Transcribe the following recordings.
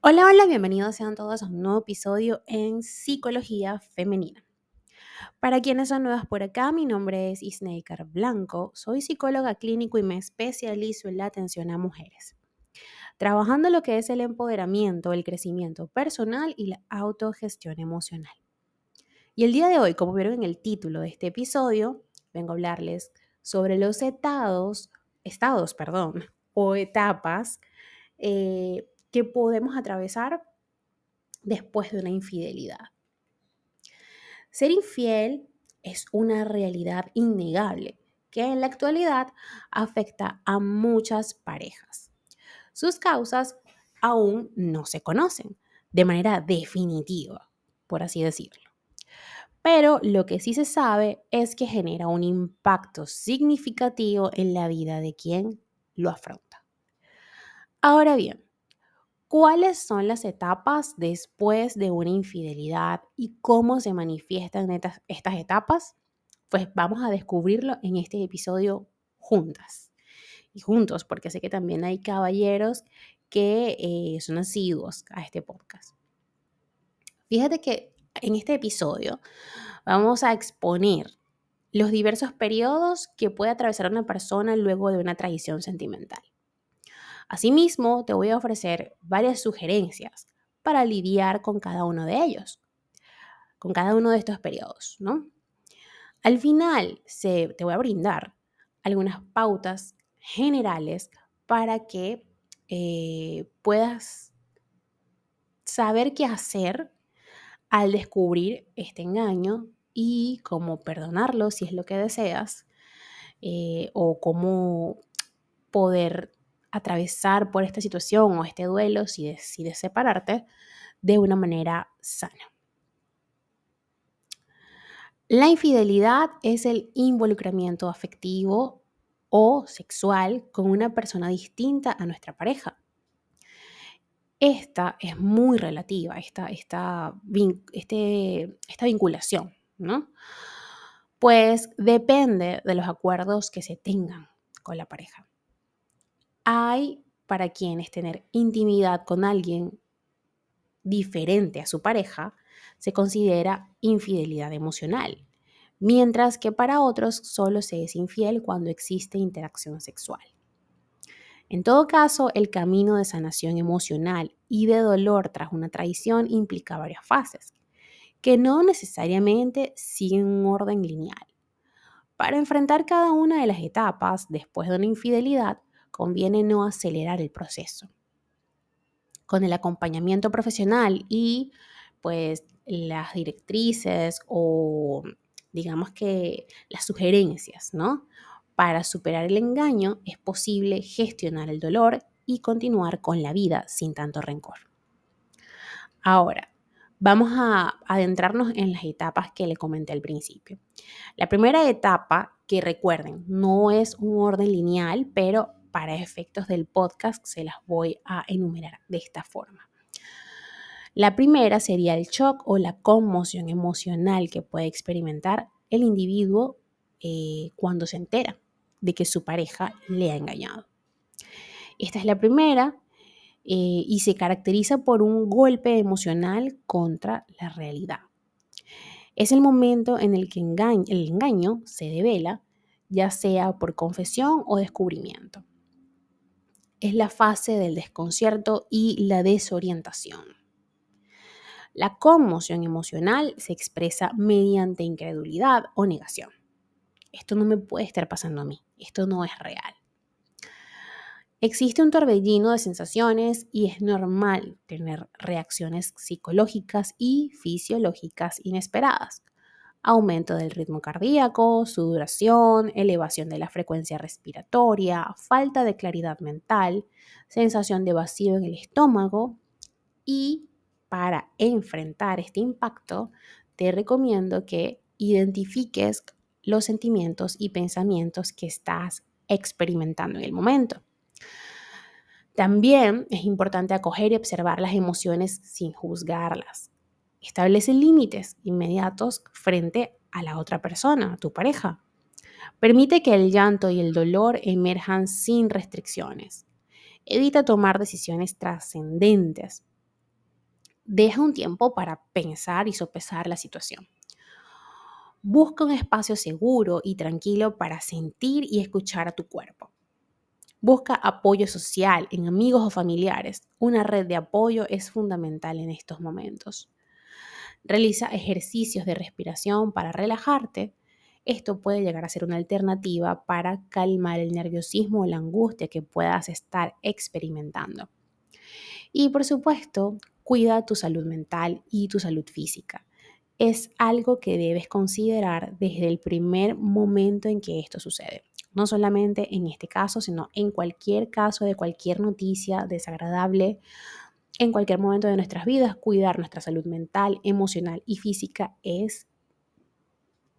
Hola, hola, bienvenidos sean todos a un nuevo episodio en Psicología Femenina. Para quienes son nuevas por acá, mi nombre es Isneikar Blanco, soy psicóloga clínico y me especializo en la atención a mujeres, trabajando lo que es el empoderamiento, el crecimiento personal y la autogestión emocional. Y el día de hoy, como vieron en el título de este episodio, vengo a hablarles sobre los estados, estados, perdón, o etapas eh, que podemos atravesar después de una infidelidad. Ser infiel es una realidad innegable que en la actualidad afecta a muchas parejas. Sus causas aún no se conocen de manera definitiva, por así decirlo. Pero lo que sí se sabe es que genera un impacto significativo en la vida de quien lo afronta. Ahora bien, ¿Cuáles son las etapas después de una infidelidad y cómo se manifiestan estas, etapas? Pues vamos a descubrirlo en este episodio juntas y juntos, porque sé que también hay caballeros que eh, son asiduos a este podcast. Fíjate que en este episodio vamos a exponer los diversos periodos que puede atravesar una persona luego de una traición sentimental. Asimismo, te voy a ofrecer varias sugerencias para lidiar con cada uno de ellos, con cada uno de estos periodos, ¿no? Al final, se, te voy a brindar algunas pautas generales para que eh, puedas saber qué hacer al descubrir este engaño y cómo perdonarlo si es lo que deseas, eh, o cómo poder atravesar por esta situación o este duelo si decides separarte de una manera sana. La infidelidad es el involucramiento afectivo o sexual con una persona distinta a nuestra pareja. Esta es muy relativa, esta, esta, este, esta vinculación, ¿no? Pues depende de los acuerdos que se tengan con la pareja. Hay para quienes tener intimidad con alguien diferente a su pareja se considera infidelidad emocional, mientras que para otros solo se es infiel cuando existe interacción sexual. En todo caso, el camino de sanación emocional y de dolor tras una traición implica varias fases, que no necesariamente siguen un orden lineal. Para enfrentar cada una de las etapas después de una infidelidad, conviene no acelerar el proceso. Con el acompañamiento profesional y pues las directrices o digamos que las sugerencias, ¿no? Para superar el engaño es posible gestionar el dolor y continuar con la vida sin tanto rencor. Ahora, vamos a adentrarnos en las etapas que le comenté al principio. La primera etapa, que recuerden, no es un orden lineal, pero para efectos del podcast se las voy a enumerar de esta forma. La primera sería el shock o la conmoción emocional que puede experimentar el individuo eh, cuando se entera de que su pareja le ha engañado. Esta es la primera eh, y se caracteriza por un golpe emocional contra la realidad. Es el momento en el que el engaño se devela, ya sea por confesión o descubrimiento es la fase del desconcierto y la desorientación. La conmoción emocional se expresa mediante incredulidad o negación. Esto no me puede estar pasando a mí, esto no es real. Existe un torbellino de sensaciones y es normal tener reacciones psicológicas y fisiológicas inesperadas, aumento del ritmo cardíaco, sudoración, elevación de la frecuencia respiratoria, falta de claridad mental, sensación de vacío en el estómago y para enfrentar este impacto te recomiendo que identifiques los sentimientos y pensamientos que estás experimentando en el momento. También es importante acoger y observar las emociones sin juzgarlas. Establece límites inmediatos frente a la otra persona, a tu pareja. Permite que el llanto y el dolor emerjan sin restricciones. Evita tomar decisiones trascendentes. deja un tiempo para pensar y sopesar la situación. Busca un espacio seguro y tranquilo para sentir y escuchar a tu cuerpo. Busca apoyo social en amigos o familiares. Una red de apoyo es fundamental en estos momentos. Realiza ejercicios de respiración para relajarte. Esto puede llegar a ser una alternativa para calmar el nerviosismo o la angustia que puedas estar experimentando. Y por supuesto, cuida tu salud mental y tu salud física. Es algo que debes considerar desde el primer momento en que esto sucede. No solamente en este caso, sino en cualquier caso de cualquier noticia desagradable, en cualquier momento de nuestras vidas, cuidar nuestra salud mental, emocional y física es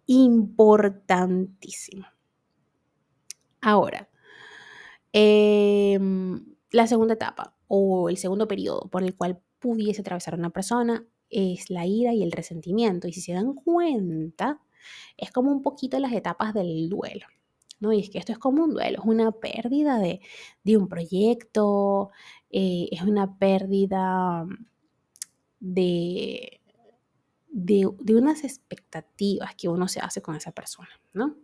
importantísimo. Ahora, em, la segunda etapa o el segundo periodo por el cual pudiese atravesar una persona es la ira y el resentimiento. Y si se dan cuenta, es como un poquito las etapas del duelo. ¿No? Y es que esto es como un duelo, es una pérdida de, un proyecto, eh, es una pérdida de, de, de, unas expectativas que uno se hace con esa persona, ¿no?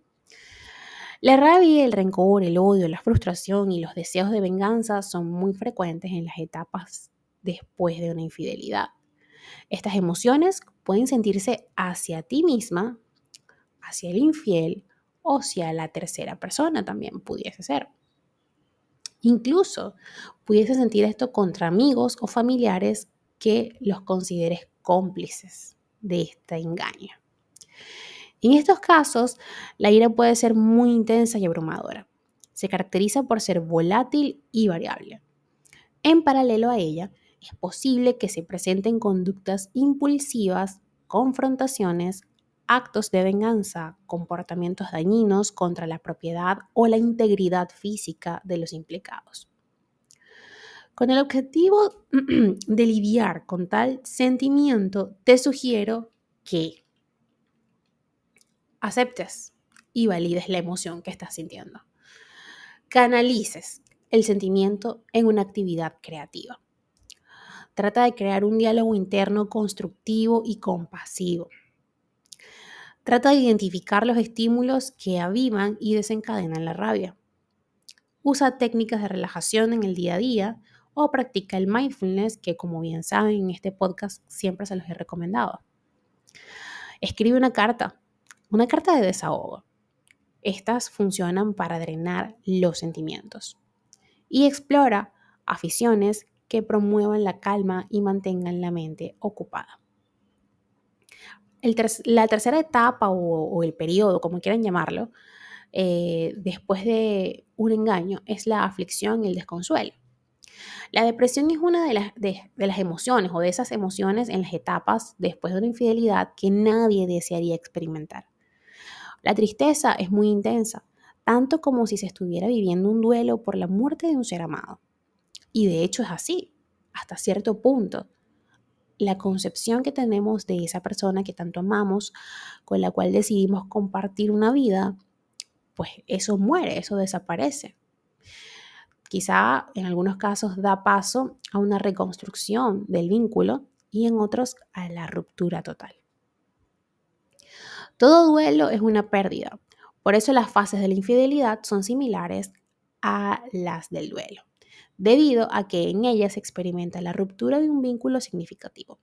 La rabia, el rencor, el odio, la frustración y los deseos de venganza son muy frecuentes en las etapas después de una infidelidad. Estas emociones pueden sentirse hacia ti misma, hacia el infiel o hacia la tercera persona también pudiese ser. Incluso pudiese sentir esto contra amigos o familiares que los consideres cómplices de este engaño. En estos casos, la ira puede ser muy intensa y abrumadora. Se caracteriza por ser volátil y variable. En paralelo a ella, es posible que se presenten conductas impulsivas, confrontaciones, actos de venganza, comportamientos dañinos contra la propiedad o la integridad física de los implicados. Con el objetivo de lidiar con tal sentimiento, te sugiero que aceptes y valides la emoción que estás sintiendo. Canalices el sentimiento en una actividad creativa. Trata de crear un diálogo interno constructivo y compasivo. Trata de identificar los estímulos que avivan y desencadenan la rabia. Usa técnicas de relajación en el día a día o practica el mindfulness que como bien saben en este podcast siempre se los he recomendado. Escribe una carta, una carta de desahogo. Estas funcionan para drenar los sentimientos. Y explora aficiones que promuevan la calma y mantengan la mente ocupada. La tercera etapa o, el periodo, como quieran llamarlo, eh, después de un engaño es la aflicción y el desconsuelo. La depresión es una de las, de las, emociones o de esas emociones en las etapas después de una infidelidad que nadie desearía experimentar. La tristeza es muy intensa, tanto como si se estuviera viviendo un duelo por la muerte de un ser amado. Y de hecho es así, hasta cierto punto. La concepción que tenemos de esa persona que tanto amamos, con la cual decidimos compartir una vida, pues eso muere, eso desaparece. Quizá en algunos casos da paso a una reconstrucción del vínculo y en otros a la ruptura total. Todo duelo es una pérdida, por eso las fases de la infidelidad son similares a las del duelo debido a que en ella se experimenta la ruptura de un vínculo significativo.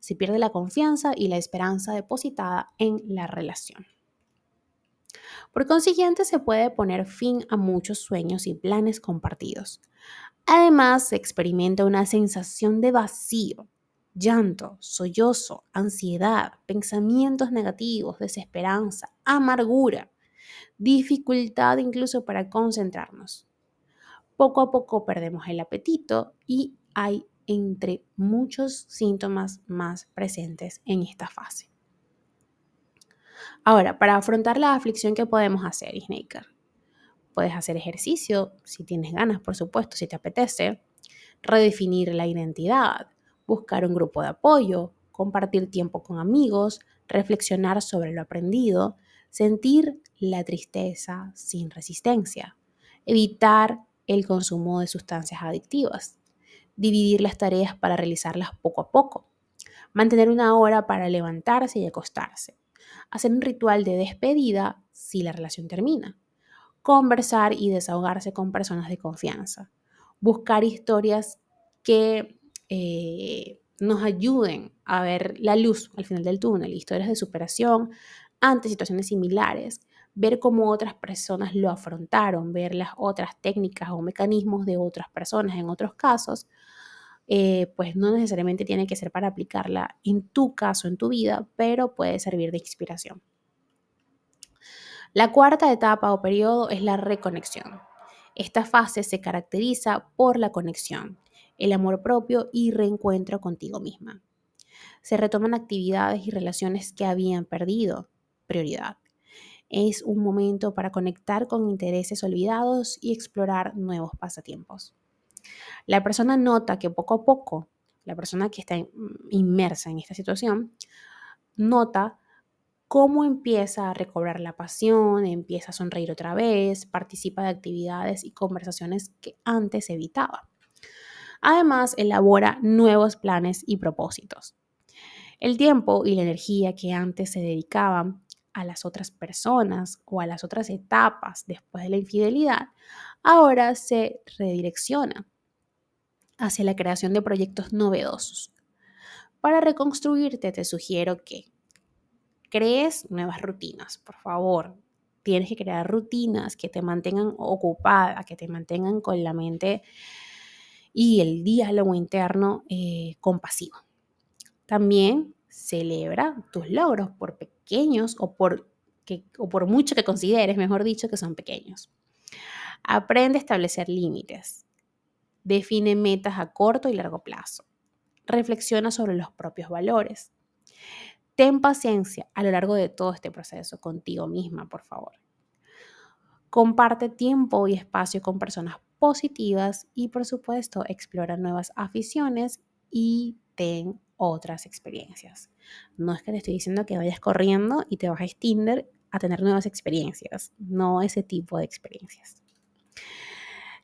Se pierde la confianza y la esperanza depositada en la relación. Por consiguiente, se puede poner fin a muchos sueños y planes compartidos. Además, se experimenta una sensación de vacío, llanto, sollozo, ansiedad, pensamientos negativos, desesperanza, amargura, dificultad incluso para concentrarnos poco a poco perdemos el apetito y hay entre muchos síntomas más presentes en esta fase. Ahora, para afrontar la aflicción, ¿qué podemos hacer, Snaker? Puedes hacer ejercicio, si tienes ganas, por supuesto, si te apetece, redefinir la identidad, buscar un grupo de apoyo, compartir tiempo con amigos, reflexionar sobre lo aprendido, sentir la tristeza sin resistencia, evitar el consumo de sustancias adictivas, dividir las tareas para realizarlas poco a poco, Mantener una hora para levantarse y acostarse. Hacer un ritual de despedida si la relación termina. Conversar y desahogarse con personas de confianza. Buscar historias que eh, nos ayuden a ver la luz al final del túnel, historias de superación ante situaciones similares, ver cómo otras personas lo afrontaron, ver las otras técnicas o mecanismos de otras personas en otros casos, eh, pues no necesariamente tiene que ser para aplicarla en tu caso, en tu vida, pero puede servir de inspiración. La cuarta etapa o periodo es la reconexión. Esta fase se caracteriza por la conexión, el amor propio y reencuentro contigo misma. Se retoman actividades y relaciones que habían perdido prioridad. Es un momento para conectar con intereses olvidados y explorar nuevos pasatiempos. La persona nota que poco a poco, la persona que está inmersa en esta situación, nota cómo empieza a recobrar la pasión, empieza a sonreír otra vez, participa de actividades y conversaciones que antes evitaba. Además, elabora nuevos planes y propósitos. El tiempo y la energía que antes se dedicaban a las otras personas o a las otras etapas después de la infidelidad, ahora se redirecciona hacia la creación de proyectos novedosos. Para reconstruirte te sugiero que crees nuevas rutinas, por favor. Tienes que crear rutinas que te mantengan ocupada, que te mantengan con la mente y el diálogo interno eh, compasivo. También celebra tus logros, por pequeños o por, que, o por mucho que consideres, mejor dicho, que son pequeños. Aprende a establecer límites. Define metas a corto y largo plazo. Reflexiona sobre los propios valores. Ten paciencia a lo largo de todo este proceso contigo misma, por favor. Comparte tiempo y espacio con personas positivas y por supuesto explora nuevas aficiones y ten otras experiencias. No es que te estoy diciendo que vayas corriendo y te bajes Tinder a tener nuevas experiencias, no ese tipo de experiencias.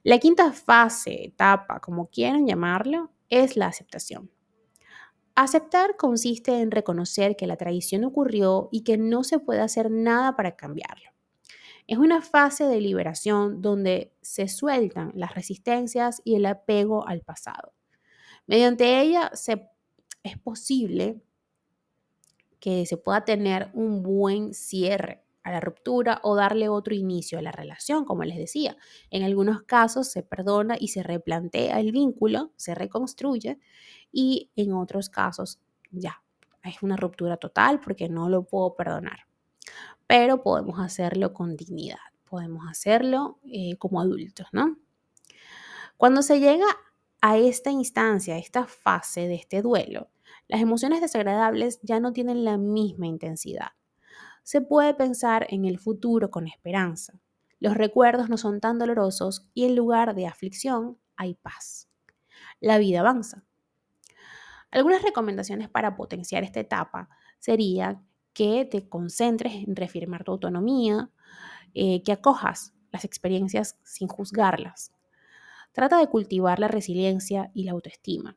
La quinta fase, etapa, como quieran llamarlo, es la aceptación. Aceptar consiste en reconocer que la traición ocurrió y que no se puede hacer nada para cambiarlo. Es una fase de liberación donde se sueltan las resistencias y el apego al pasado. Mediante ella se es posible que se pueda tener un buen cierre a la ruptura o darle otro inicio a la relación, como les decía. En algunos casos se perdona y se replantea el vínculo, se reconstruye y en otros casos ya es una ruptura total porque no lo puedo perdonar. Pero podemos hacerlo con dignidad, podemos hacerlo eh, como adultos, ¿no? Cuando se llega a esta instancia, a esta fase de este duelo, las emociones desagradables ya no tienen la misma intensidad. Se puede pensar en el futuro con esperanza. Los recuerdos no son tan dolorosos y en lugar de aflicción hay paz. La vida avanza. Algunas recomendaciones para potenciar esta etapa serían que te concentres en reafirmar tu autonomía, eh, que acojas las experiencias sin juzgarlas. Trata de cultivar la resiliencia y la autoestima.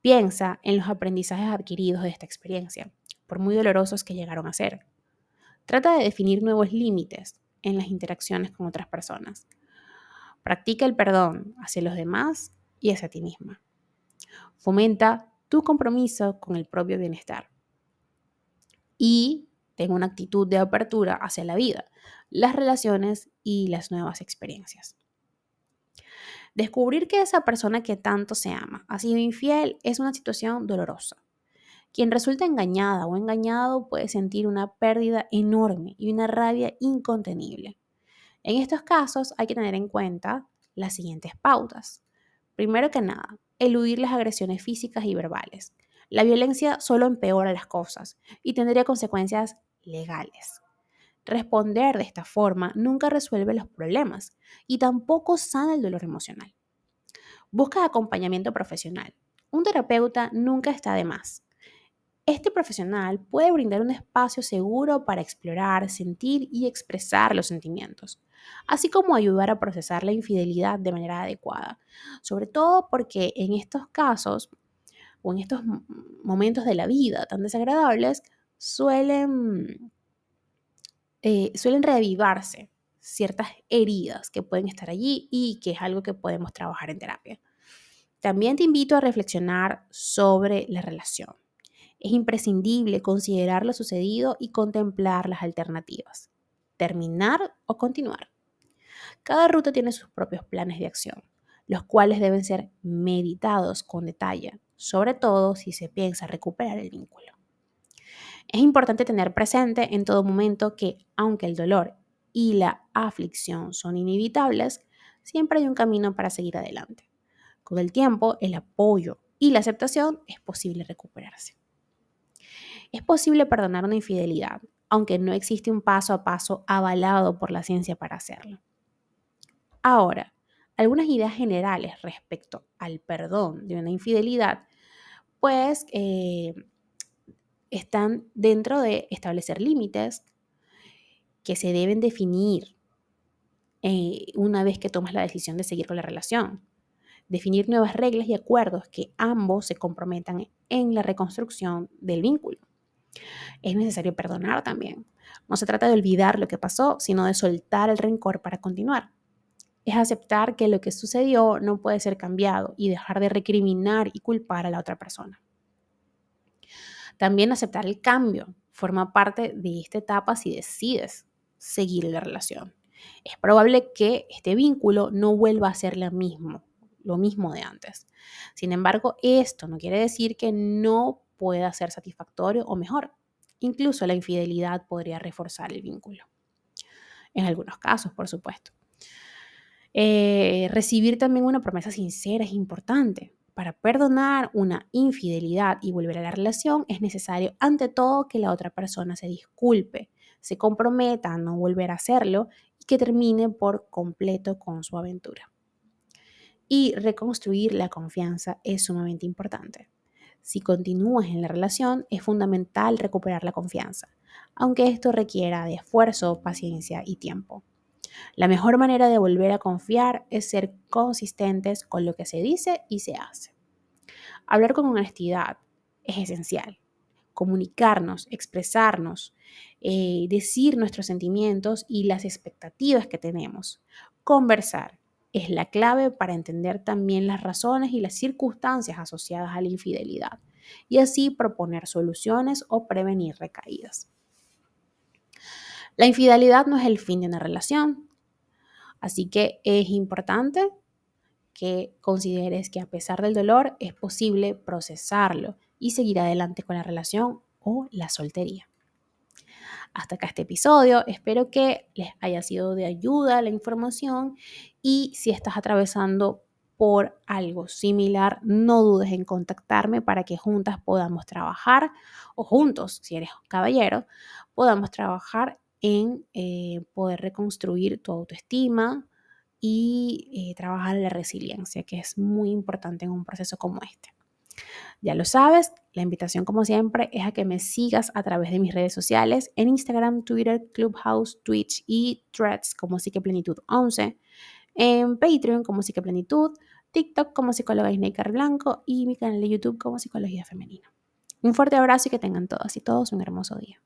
Piensa en los aprendizajes adquiridos de esta experiencia, por muy dolorosos que llegaron a ser. Trata de definir nuevos límites en las interacciones con otras personas. Practica el perdón hacia los demás y hacia ti misma. Fomenta tu compromiso con el propio bienestar. Y ten una actitud de apertura hacia la vida, las relaciones y las nuevas experiencias. Descubrir que esa persona que tanto se ama ha sido infiel es una situación dolorosa. Quien resulta engañada o engañado puede sentir una pérdida enorme y una rabia incontenible. En estos casos hay que tener en cuenta las siguientes pautas. Primero que nada, eludir las agresiones físicas y verbales. La violencia solo empeora las cosas y tendría consecuencias legales. Responder de esta forma nunca resuelve los problemas y tampoco sana el dolor emocional. Busca acompañamiento profesional. Un terapeuta nunca está de más. Este profesional puede brindar un espacio seguro para explorar, sentir y expresar los sentimientos, así como ayudar a procesar la infidelidad de manera adecuada, sobre todo porque en estos casos o en estos momentos de la vida tan desagradables suelen, eh, suelen reavivarse ciertas heridas que pueden estar allí y que es algo que podemos trabajar en terapia. También te invito a reflexionar sobre la relación. Es imprescindible considerar lo sucedido y contemplar las alternativas. Terminar o continuar. Cada ruta tiene sus propios planes de acción, los cuales deben ser meditados con detalle, sobre todo si se piensa recuperar el vínculo. Es importante tener presente en todo momento que, aunque el dolor y la aflicción son inevitables, siempre hay un camino para seguir adelante. Con el tiempo, el apoyo y la aceptación es posible recuperarse. Es posible perdonar una infidelidad, aunque no existe un paso a paso avalado por la ciencia para hacerlo. Ahora, algunas ideas generales respecto al perdón de una infidelidad, pues eh, están dentro de establecer límites que se deben definir eh, una vez que tomas la decisión de seguir con la relación. Definir nuevas reglas y acuerdos que ambos se comprometan en la reconstrucción del vínculo. Es necesario perdonar también. No se trata de olvidar lo que pasó, sino de soltar el rencor para continuar es aceptar que lo que sucedió no puede ser cambiado y dejar de recriminar y culpar a la otra persona. También aceptar el cambio forma parte de esta etapa si decides seguir la relación. Es probable que este vínculo no vuelva a ser lo mismo, lo mismo de antes. Sin embargo, esto no quiere decir que no pueda ser satisfactorio o mejor. Incluso la infidelidad podría reforzar el vínculo. En algunos casos, por supuesto. Eh, recibir también una promesa sincera es importante. Para perdonar una infidelidad y volver a la relación es necesario ante todo que la otra persona se disculpe, se comprometa a no volver a hacerlo y que termine por completo con su aventura. Y reconstruir la confianza es sumamente importante. Si continúas en la relación, es fundamental recuperar la confianza, aunque esto requiera de esfuerzo, paciencia y tiempo. La mejor manera de volver a confiar es ser consistentes con lo que se dice y se hace. Hablar con honestidad es esencial. Comunicarnos, expresarnos, eh, decir nuestros sentimientos y las expectativas que tenemos. Conversar es la clave para entender también las razones y las circunstancias asociadas a la infidelidad y así proponer soluciones o prevenir recaídas. La infidelidad no es el fin de una relación, así que es importante que consideres que a pesar del dolor es posible procesarlo y seguir adelante con la relación o la soltería. Hasta acá este episodio, espero que les haya sido de ayuda la información y si estás atravesando por algo similar, no dudes en contactarme para que juntas podamos trabajar o juntos, si eres caballero, podamos trabajar en eh, poder reconstruir tu autoestima y eh, trabajar la resiliencia, que es muy importante en un proceso como este. Ya lo sabes, la invitación como siempre es a que me sigas a través de mis redes sociales en Instagram, Twitter, Clubhouse, Twitch y Threads como Psiqueplenitud 11, en Patreon como Psiqueplenitud, TikTok como Psicóloga Isneikar Blanco y mi canal de YouTube como Psicología Femenina. Un fuerte abrazo y que tengan todas y todos un hermoso día.